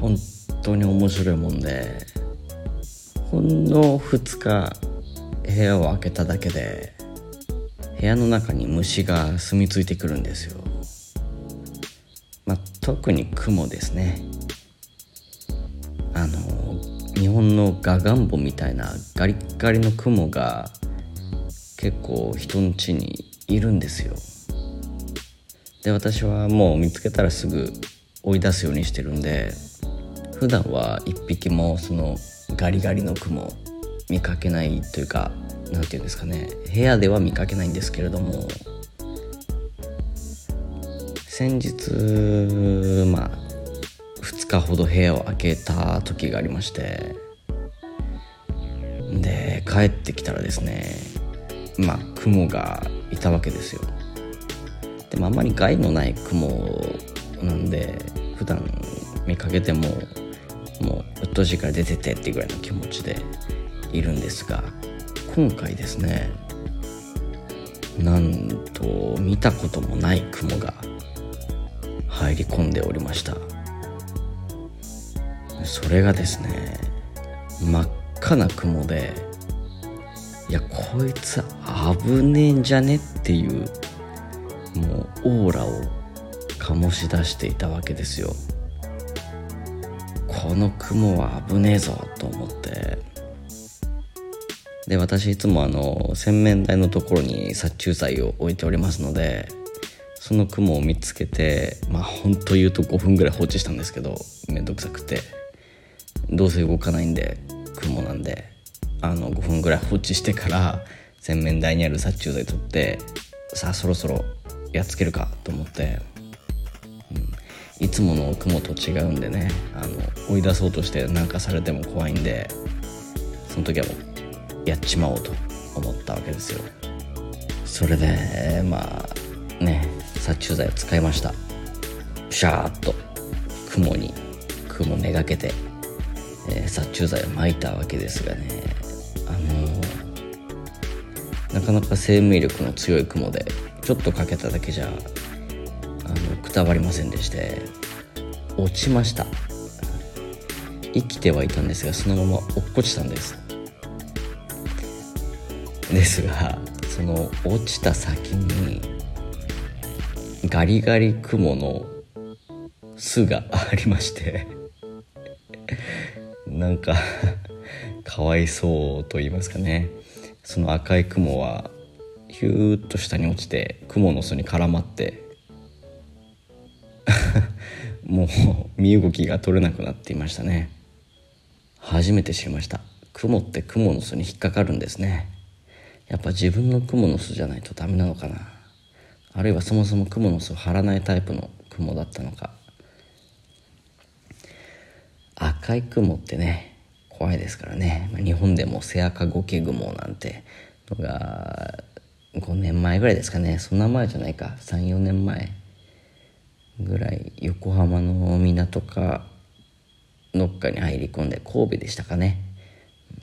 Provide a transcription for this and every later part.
本当に面白いもんでほんの2日部屋を開けただけで部屋の中に虫が住み着いてくるんですよ、まあ、特に雲ですね。あの日本のガガンボみたいなガリッガリの雲が結構人の家にいるんですよ。で私はもう見つけたらすぐ追い出すようにしてるんで普段は一匹もそのガリガリの雲見かけないというか何て言うんですかね部屋では見かけないんですけれども先日まあ2日ほど部屋を開けた時がありましてで帰ってきたらですねまあ雲がいたわけですよ。でもあんまり害のない雲なんで普段見かけてももううっとしいから出ててっていうぐらいの気持ちでいるんですが今回ですねなんと見たこともない雲が入り込んでおりました。それがですね真っ赤な雲でいやこいつ危ねえんじゃねっていうもうオーラを醸し出していたわけですよ。この雲は危ねえぞと思って。で私いつもあの洗面台のところに殺虫剤を置いておりますのでその雲を見つけてまあ本当言うと5分ぐらい放置したんですけどめんどくさくて。どうせ動かないんで雲なんであの5分ぐらい放置してから洗面台にある殺虫剤取ってさあそろそろやっつけるかと思って、うん、いつもの雲と違うんでねあの追い出そうとしてなんかされても怖いんでその時はもうやっちまおうと思ったわけですよ。それでまあね殺虫剤を使いました。シャーッと雲に雲めがけて、えー、殺虫剤を撒いたわけですがねあのー、なかなか生命力の強い雲でちょっとかけただけじゃあのくたばりませんでして落ちました。生きてはいたんですがそのまま落っこちたんです。ですがその落ちた先にガリガリ雲の巣がありましてなんかかわいそうと言いますかね。その赤い雲はヒューッと下に落ちて雲の巣に絡まって もう身動きが取れなくなっていましたね。初めて知りました。雲って雲の巣に引っかかるんですね。やっぱ自分の雲の巣じゃないとダメなのかな。あるいはそもそも雲の巣を張らないタイプの雲だったのか。赤い雲ってね怖いですからね、ま、日本でもセアカゴケ雲なんてのが5年前ぐらいですかね。そんな前じゃないか。34年前。ぐらい横浜の港かどっかに入り込んで神戸でしたかね。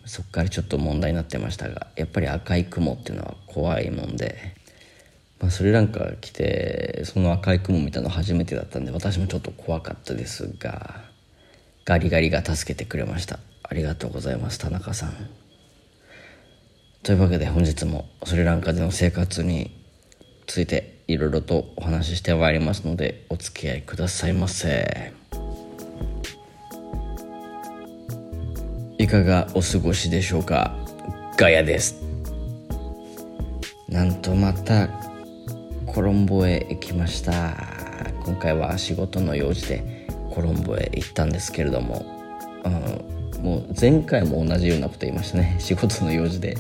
そっからちょっと問題になってましたがやっぱり赤い雲っていうのは怖いもんで、まあ、スリランカ来てその赤い雲見たの初めてだったんで私もちょっと怖かったですがガリガリが助けてくれました。ありがとうございます田中さん。というわけで本日もスリランカでの生活についていろいろとお話ししてまいりますのでお付き合いくださいませ。いかがお過ごしでしょうか？ガヤです。なんとまたコロンボへ行きました。今回は仕事の用事でコロンボへ行ったんですけれども、うん、もう前回も同じようなこと言いましたね。仕事の用事で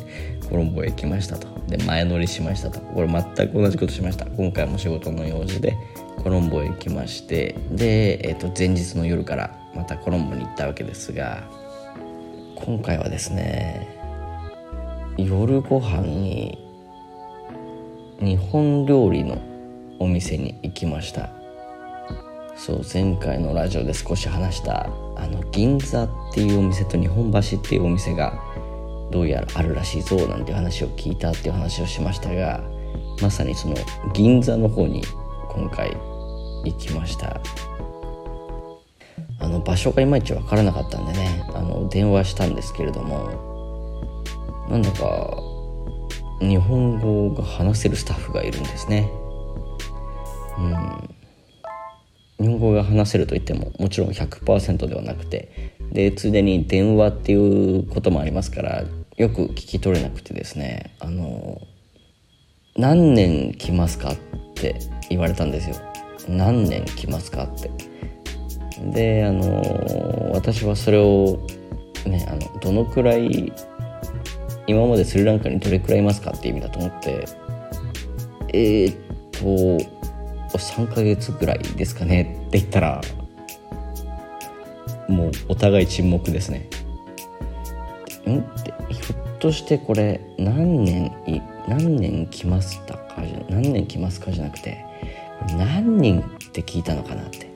コロンボへ行きましたと。で前乗りしましたと。これ全く同じことしました。今回も仕事の用事でコロンボへ行きまして。で、えー、と前日の夜からまたコロンボに行ったわけですが今回はですね夜ご飯に日本料理のお店に行きました。そう前回のラジオで少し話したあの銀座っていうお店と日本橋っていうお店がどうやらあるらしいぞなんて話を聞いたっていう話をしましたがまさにその銀座の方に今回行きました。あの場所がいまいち分からなかったんでねあの電話したんですけれどもなんだか日本語が話せるスタッフがいるんですね。うん。日本語が話せると言ってももちろん100%ではなくてでついでに電話っていうこともありますからよく聞き取れなくてですねあの何年来ますかって言われたんですよ。何年来ますかって。であの私はそれをねあのどのくらい今までスリランカにどれくらいいますかって意味だと思ってえー、っと3ヶ月ぐらいですかね。って言ったらもうお互い沈黙ですね。ん？ってひょっとしてこれ何年い何年来ましたか？じゃ何年来ますかじゃなくて何人って聞いたのかなって。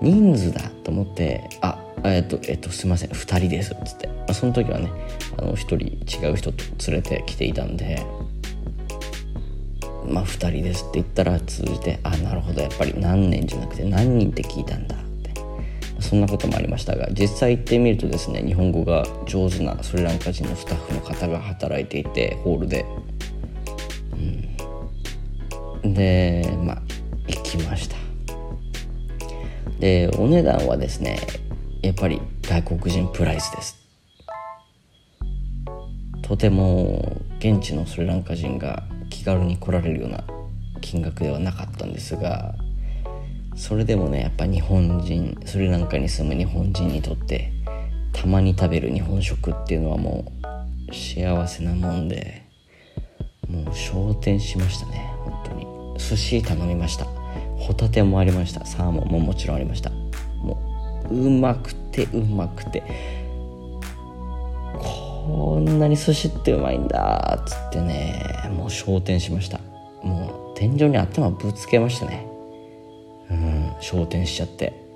人数だと思って「あえっとえっとすいません。2人です」っつって、まあ、その時はねあの1人違う人と連れてきていたんでまあ2人ですって言ったら通じてあなるほどやっぱり何年じゃなくて何人って聞いたんだって。そんなこともありましたが実際行ってみるとですね日本語が上手なスリランカ人のスタッフの方が働いていてホールで、うん、でまあ行きました。でお値段はですねやっぱり外国人プライスです。とても現地のスリランカ人が軽に来られるような金額ではなかったんですがそれでもねやっぱ日本人スリランカに住む日本人にとってたまに食べる日本食っていうのはもう幸せなもんでもう昇天しましたね本当に。寿司頼みました。ホタテもありました。サーモンももちろんありました。もううまくてうまくて。ここんなに寿司ってうまいんだっつってねもう昇天しました。もう天井に頭ぶつけましたね。うん昇天しちゃって。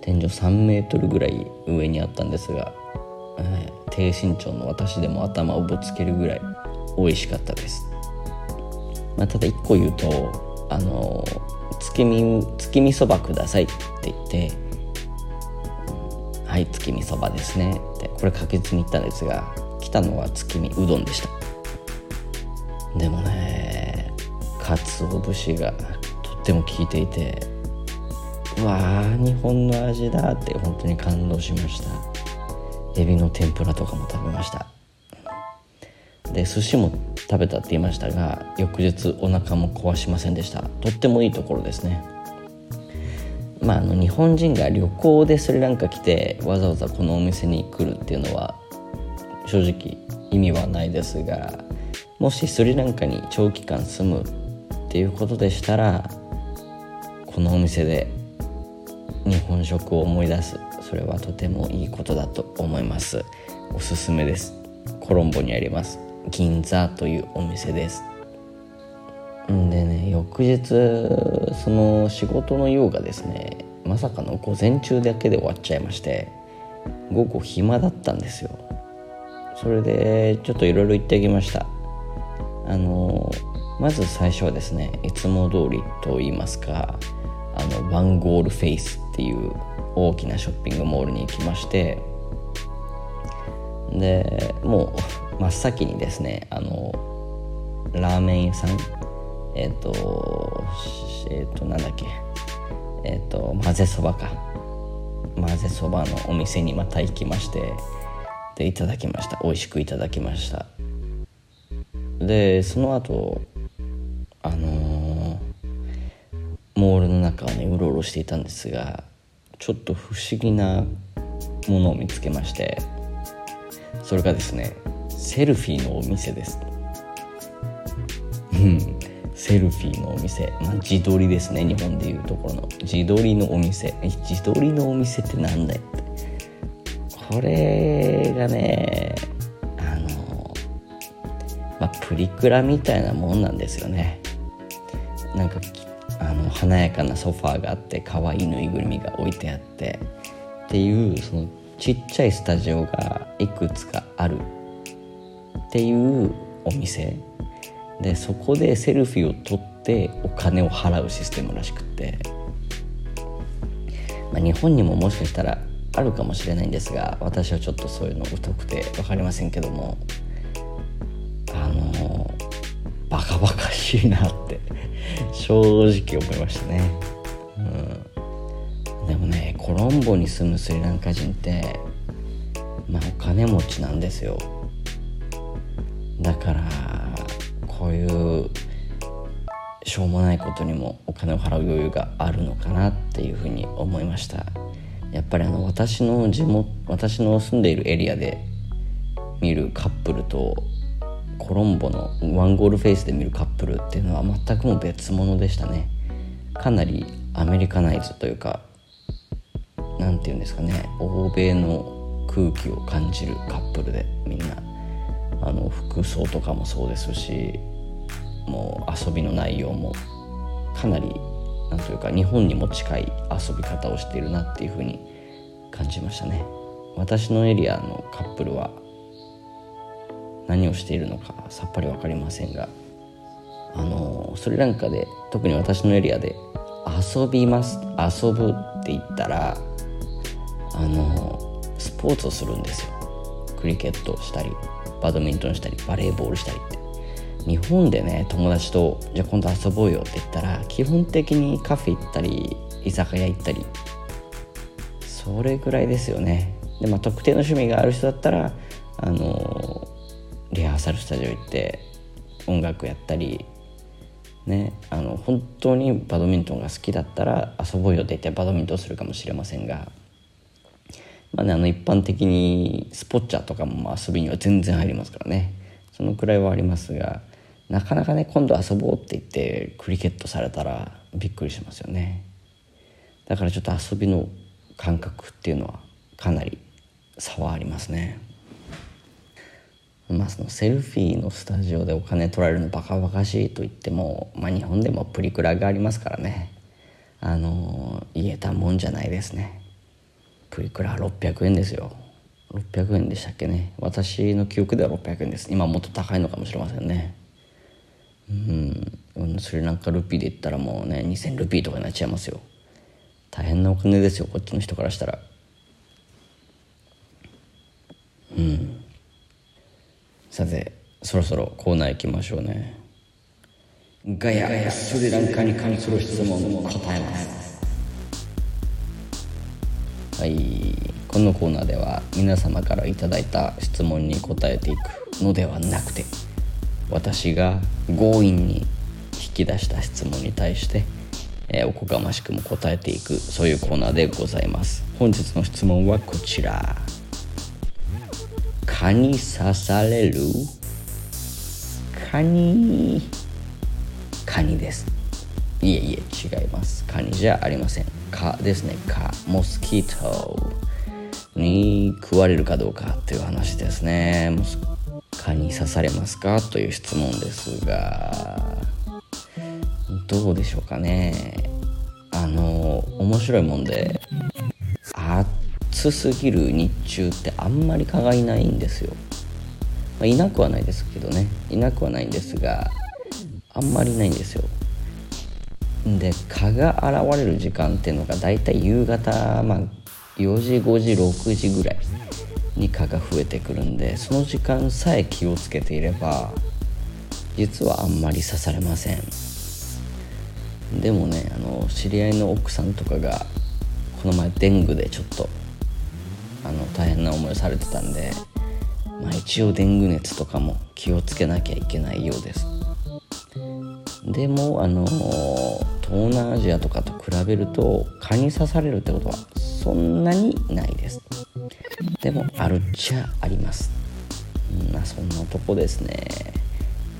天井3メートルぐらい上にあったんですが、えー、低身長の私でも頭をぶつけるぐらい美味しかったです、まあ、ただ一個言うとあの月見月見そばくださいって言ってはい月見そばですね。これ確実に言ったんですが来たのは月見うどんでした。でもね鰹節がとっても効いていてうわー日本の味だって本当に感動しました。エビの天ぷらとかも食べました。で寿司も食べたって言いましたが翌日お腹も壊しませんでした。とってもいいところですね。まあ、あの日本人が旅行でスリランカ来てわざわざこのお店に来るっていうのは正直意味はないですがもしスリランカに長期間住むっていうことでしたらこのお店で日本食を思い出す。それはとてもいいことだと思います。おすすめです。コロンボにあります。銀座というお店です。でね翌日その仕事の用がですねまさかの午前中だけで終わっちゃいまして午後暇だったんですよ。それでちょっといろいろ言ってあげました。あのまず最初はですねいつも通りと言いますかあのワンゴールフェイスっていう大きなショッピングモールに行きましてでもう真っ先にですねあのラーメン屋さんえっ、ー、とえっ、ー、となんだっけ。えっ、ー、と混ぜそばか。混ぜそばのお店にまた行きましてでいただきました。美味しくいただきました。でその後あのモールの中をねうろうろしていたんですがちょっと不思議なものを見つけましてそれがですねセルフィーのお店です。うん。セルフィーのお店、まあ、自撮りですね日本でいうところの。自撮りのお店。自撮りのお店ってなんだよって。これがねあのまあプリクラみたいなもんなんですよね。なんかあの華やかなソファーがあって可愛いぬいぐるみが置いてあって。っていうそのちっちゃいスタジオがいくつかある。っていうお店。でそこでセルフィーを撮ってお金を払うシステムらしくって。まあ、日本にももしかしたらあるかもしれないんですが私はちょっとそういうの疎くて分かりませんけども。あのバカバカしいなって正直思いましたね、うん、でもねコロンボに住むスリランカ人ってまあお金持ちなんですよ。だからこういうしょうもないことにもお金を払う余裕があるのかなっていうふうに思いました。やっぱりあの私の地元私の住んでいるエリアで見るカップルとコロンボのワンゴールフェイスで見るカップルっていうのは全くも別物でしたね。かなりアメリカナイズというか何て言うんですかね欧米の空気を感じるカップルでみんなあの服装とかもそうですしもう遊びの内容もかなりなんというか日本にも近い遊び方をしているなっていうふうに感じましたね。私のエリアのカップルは何をしているのかさっぱり分かりませんがあのスリランカで特に私のエリアで遊びます遊ぶって言ったらあのスポーツをするんですよ。クリケットしたりバドミントンしたりバレーボールしたりって。日本でね友達とじゃあ今度遊ぼうよって言ったら基本的にカフェ行ったり居酒屋行ったりそれぐらいですよね。でまあ特定の趣味がある人だったらあのリハーサルスタジオ行って音楽やったりねあの本当にバドミントンが好きだったら遊ぼうよって言ってバドミントンするかもしれませんがまあねあの一般的にスポッチャとかも遊びには全然入りますからね。そのくらいはありますがなかなかね今度遊ぼうって言ってクリケットされたらびっくりしますよね。だからちょっと遊びの感覚っていうのはかなり差はありますね。まあそのセルフィーのスタジオでお金取られるのバカバカしいと言っても、まあ、日本でもプリクラがありますからね。あの言えたもんじゃないですね。プリクラ600円ですよ。600円でしたっけね。私の記憶では600円です。今もっと高いのかもしれませんね。スリランカルピーで言ったらもうね2000ルピーとかになっちゃいますよ。大変なお金ですよこっちの人からしたら。うん。さてそろそろコーナー行きましょうね。ガヤガヤスリランカに関する質問を答えます。はい。このコーナーでは皆様から頂いた質問に答えていくのではなくて私が強引に引き出した質問に対して、えー、おこがましくも答えていくそういうコーナーでございます。本日の質問はこちら。蚊に刺される？蚊に。蚊にです。いえいえ違います。蚊にじゃありません。蚊ですね。蚊モスキート。に食われるかどうかという話ですね。蚊に刺されますか？という質問ですが。どうでしょうかね。あの面白いもんで暑すぎる日中ってあんまり蚊がいないんですよ、まあ、いなくはないですけどね。いなくはないんですがあんまりないんですよ。で蚊が現れる時間っていうのがだいたい夕方、まあ、4時5時6時ぐらいに蚊が増えてくるんでその時間さえ気をつけていれば実はあんまり刺されません。でもねあの知り合いの奥さんとかがこの前デングでちょっとあの大変な思いをされてたんで、まあ、一応デング熱とかも気をつけなきゃいけないようです。でもあの東南アジアとかと比べると蚊に刺されるってことはそんなにないです。でもあるっちゃあります。まあそんなとこですね。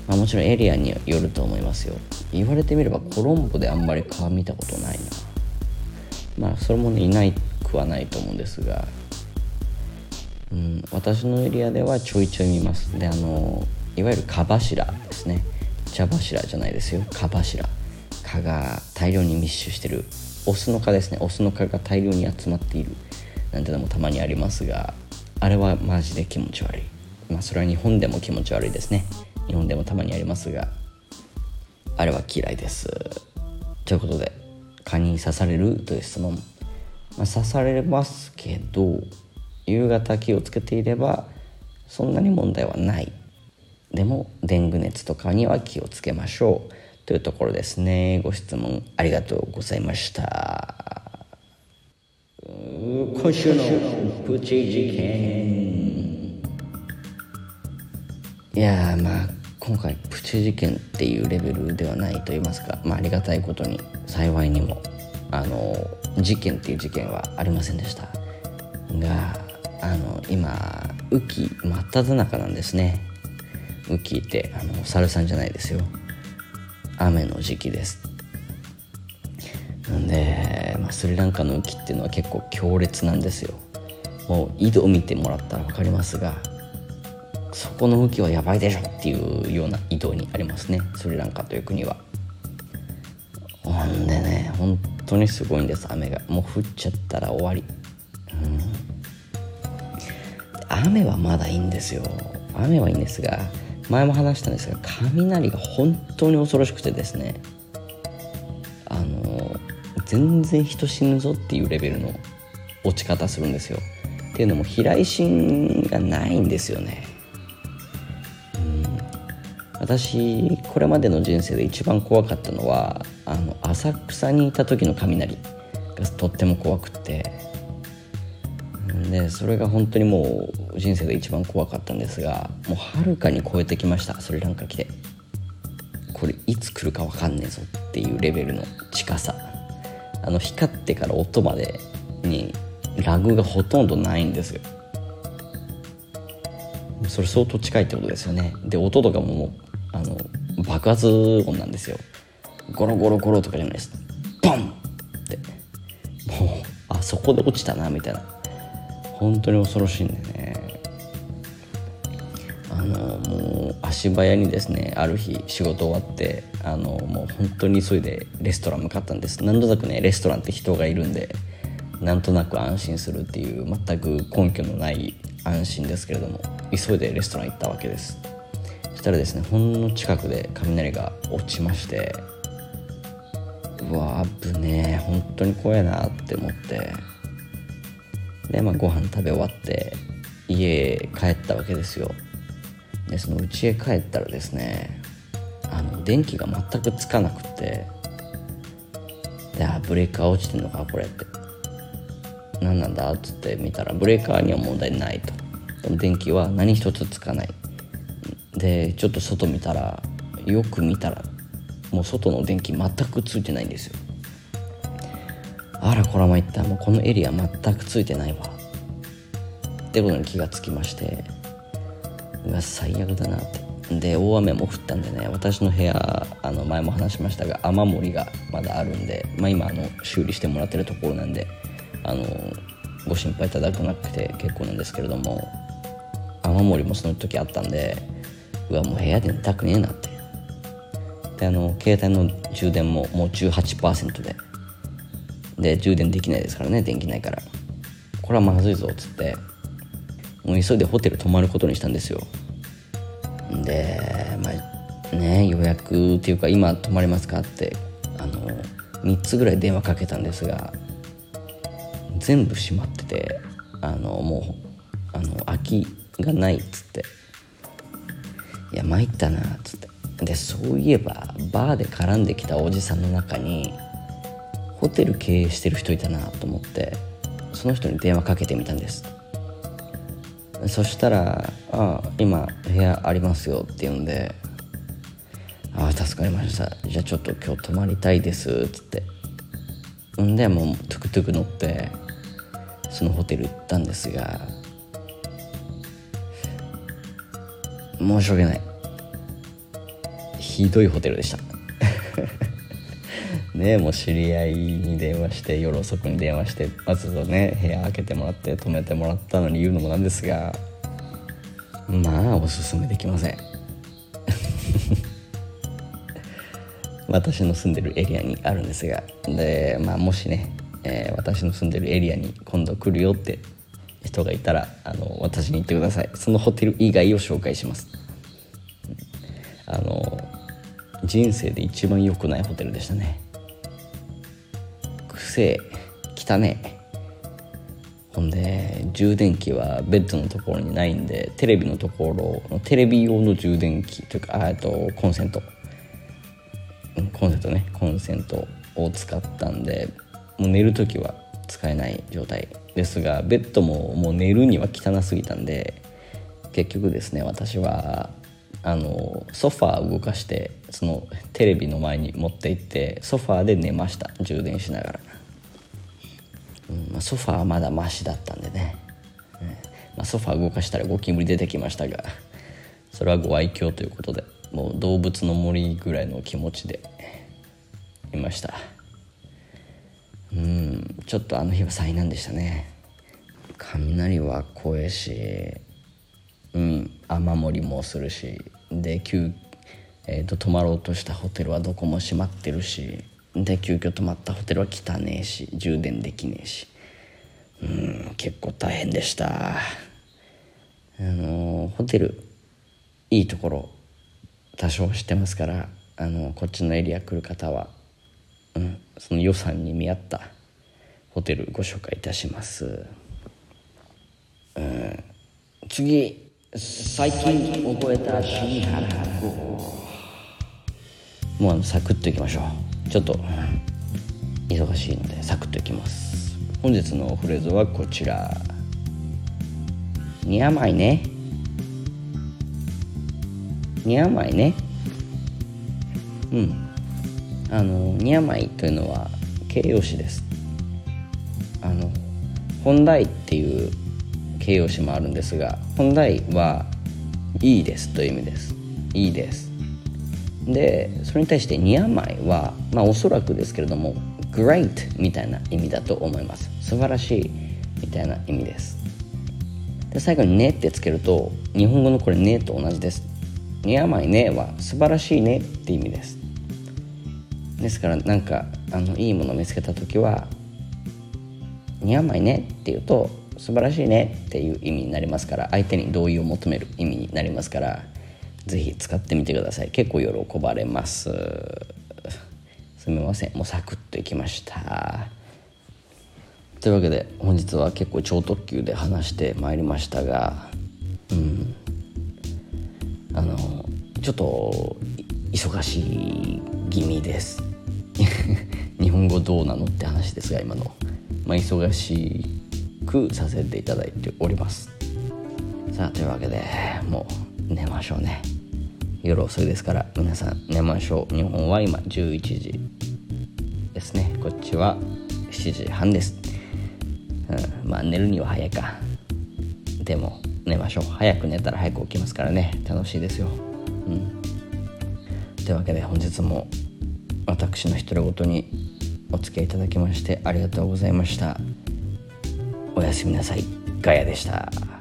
まあ、もちろんエリアによると思いますよ。言われてみればコロンボであんまり川見たことないな。まあそれもねいないくはないと思うんですが。うん私のエリアではちょいちょい見ます。であのいわゆる蚊柱ですね。茶柱じゃないですよ。蚊柱。蚊が大量に密集してる。オスの蚊ですね。オスの蚊が大量に集まっている。なんてのもたまにありますが。あれはマジで気持ち悪い。まあそれは日本でも気持ち悪いですね。日本でもたまにありますがあれは嫌いです。ということで蚊に刺されるという質問。まあ、刺されますけど夕方気をつけていればそんなに問題はない。でもデング熱とかには気をつけましょう。というところですね。ご質問ありがとうございました。今週のプチ事件。いやまあ今回プチ事件っていうレベルではないと言いますか、まあ、ありがたいことに幸いにもあの事件っていう事件はありませんでした。があの今雨季真っ只中なんですね。雨季ってあの猿さんじゃないですよ。雨の時期です。なんで、まあ、スリランカの雨季っていうのは結構強烈なんですよ。もう井戸を見てもらったら分かりますがそこの雨季はやばいでしょっていうような井戸にありますね。スリランカという国は。ほんでね本当にすごいんです。雨が。もう降っちゃったら終わり。うん。雨はまだいいんですよ。雨はいいんですが前も話したんですが雷が本当に恐ろしくてですね。あの全然人死ぬぞっていうレベルの落ち方するんですよ。っていうのも飛来心がないんですよね。私これまでの人生で一番怖かったのはあの浅草にいた時の雷がとっても怖くって。でそれが本当にもう人生で一番怖かったんですがもうはるかに超えてきましたスリランカ来て。これいつ来るか分かんねえぞっていうレベルの近さ。あの光ってから音までにラグがほとんどないんですよ。それ相当近いってことですよね。で音とかももうあの爆発音なんですよ。ゴロゴロゴロとかじゃないです。ボン！って。もうあそこで落ちたなみたいな。本当に恐ろしいんでね。あのもう足早にですねある日仕事終わってあのもう本当に急いでレストラン向かったんです。何となくねレストランって人がいるんでなんとなく安心するっていう全く根拠のない安心ですけれども。急いでレストラン行ったわけです。そしたらですねほんの近くで雷が落ちましてうわ危ねえ本当に怖いなって思って。でまあご飯食べ終わって家へ帰ったわけですよ。でその家へ帰ったらですねあの電気が全くつかなくてであブレーカー落ちてんのかこれって。何なんだっつって見たらブレーカーには問題ないと。でも電気は何一つつかない。でちょっと外見たらよく見たらもう外の電気全くついてないんですよ。あらこれは参った。もうこのエリア全くついてないわ。ってことに気がつきましてうわ最悪だなって。で大雨も降ったんでね私の部屋あの前も話しましたが雨漏りがまだあるんで、まあ、今あの修理してもらってるところなんであのご心配いただかなくて結構なんですけれども雨漏りもその時あったんでうわもう部屋で寝たくねえなって。であの携帯の充電ももう18%で。で充電できないですからね電気ないから。これはまずいぞっつって。もう急いでホテル泊まることにしたんですよ。でまあね予約っていうか今泊まれますかってあの3つぐらい電話かけたんですが全部閉まっててあのもうあの空きがないっつって。いや参ったなっつって。でそういえばバーで絡んできたおじさんの中にホテル経営してる人いたなと思ってその人に電話かけてみたんです。そしたら「ああ今部屋ありますよ」って言うんで「ああ助かりました。じゃあちょっと今日泊まりたいです」っつって。んでもうトゥクトゥク乗ってそのホテル行ったんですが申し訳ない。ひどいホテルでした。ねもう知り合いに電話して夜遅くに電話してまずね部屋開けてもらって泊めてもらったのに言うのもなんですがまあおすすめできません。私の住んでるエリアにあるんですがでまあもしね、えー、私の住んでるエリアに今度来るよって人がいたらあの私に言ってください。そのホテル以外を紹介します。あの人生で一番良くないホテルでしたね。くせえ汚ね。えほんで充電器はベッドのところにないんでテレビのところテレビ用の充電器というかあとコンセント。コンセントね。コンセントを使ったんでもう寝る時は使えない状態。ですがベッドももう寝るには汚すぎたんで結局ですね私はあのソファー動かしてそのテレビの前に持って行ってソファーで寝ました充電しながら、うんま、ソファーはまだマシだったんでね、うんまあ、ソファー動かしたらゴキブリ出てきましたがそれはご愛嬌ということでもう動物の森ぐらいの気持ちでいました。うんちょっとあの日は災難でしたね。雷は怖いしうん雨漏りもするしで急、えーと、泊まろうとしたホテルはどこも閉まってるしで急遽泊まったホテルは汚ねえし充電できねえし。うん結構大変でした。あのホテルいいところ多少知ってますからあのこっちのエリア来る方は、うん、その予算に見合ったホテルご紹介いたします、うん、次最近覚えた新原語もうあのサクッといきましょう。ちょっと忙しいのでサクッといきます。本日のフレーズはこちら「にゃまいね」にゃまいね。うん。あのにゃまいというのは形容詞です。本来っていう形容詞もあるんですが本来はいいですという意味です。いいです。でそれに対してニアマイはまあおそらくですけれども great みたいな意味だと思います。素晴らしいみたいな意味です。で最後にねってつけると日本語のこれねと同じです。ニアマイねは素晴らしいねって意味です。ですからなんかあのいいものを見つけた時は似合わないねって言うと素晴らしいねっていう意味になりますから相手に同意を求める意味になりますから是非使ってみてください。結構喜ばれます。すみません。もうサクッといきました。というわけで本日は結構超特急で話してまいりましたがうん。あのちょっと忙しい気味です。日本語どうなのって話ですが今の。まあ、忙しくさせていただいております。さあというわけでもう寝ましょうね。夜遅いですから皆さん寝ましょう。日本は今11時ですね。こっちは7時半です、うん、まあ寝るには早いか。でも寝ましょう。早く寝たら早く起きますからね。楽しいですよ。うん。というわけで本日も私の独り言にお付き合いいただきましてありがとうございました。おやすみなさい。ガヤでした。